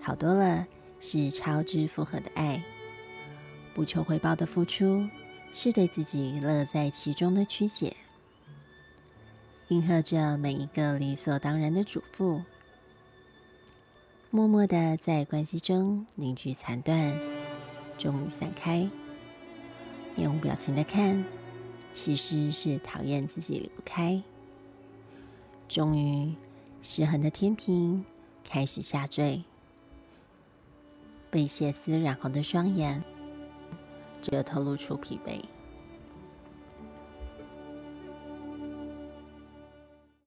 好多了是超之复合的爱，不求回报的付出是对自己乐在其中的曲解，应和着每一个理所当然的嘱咐，默默的在关系中凝聚残断，终于散开，面无表情的看，其实是讨厌自己离不开，终于失衡的天平开始下坠。被血丝染红的双眼，则透露出疲惫。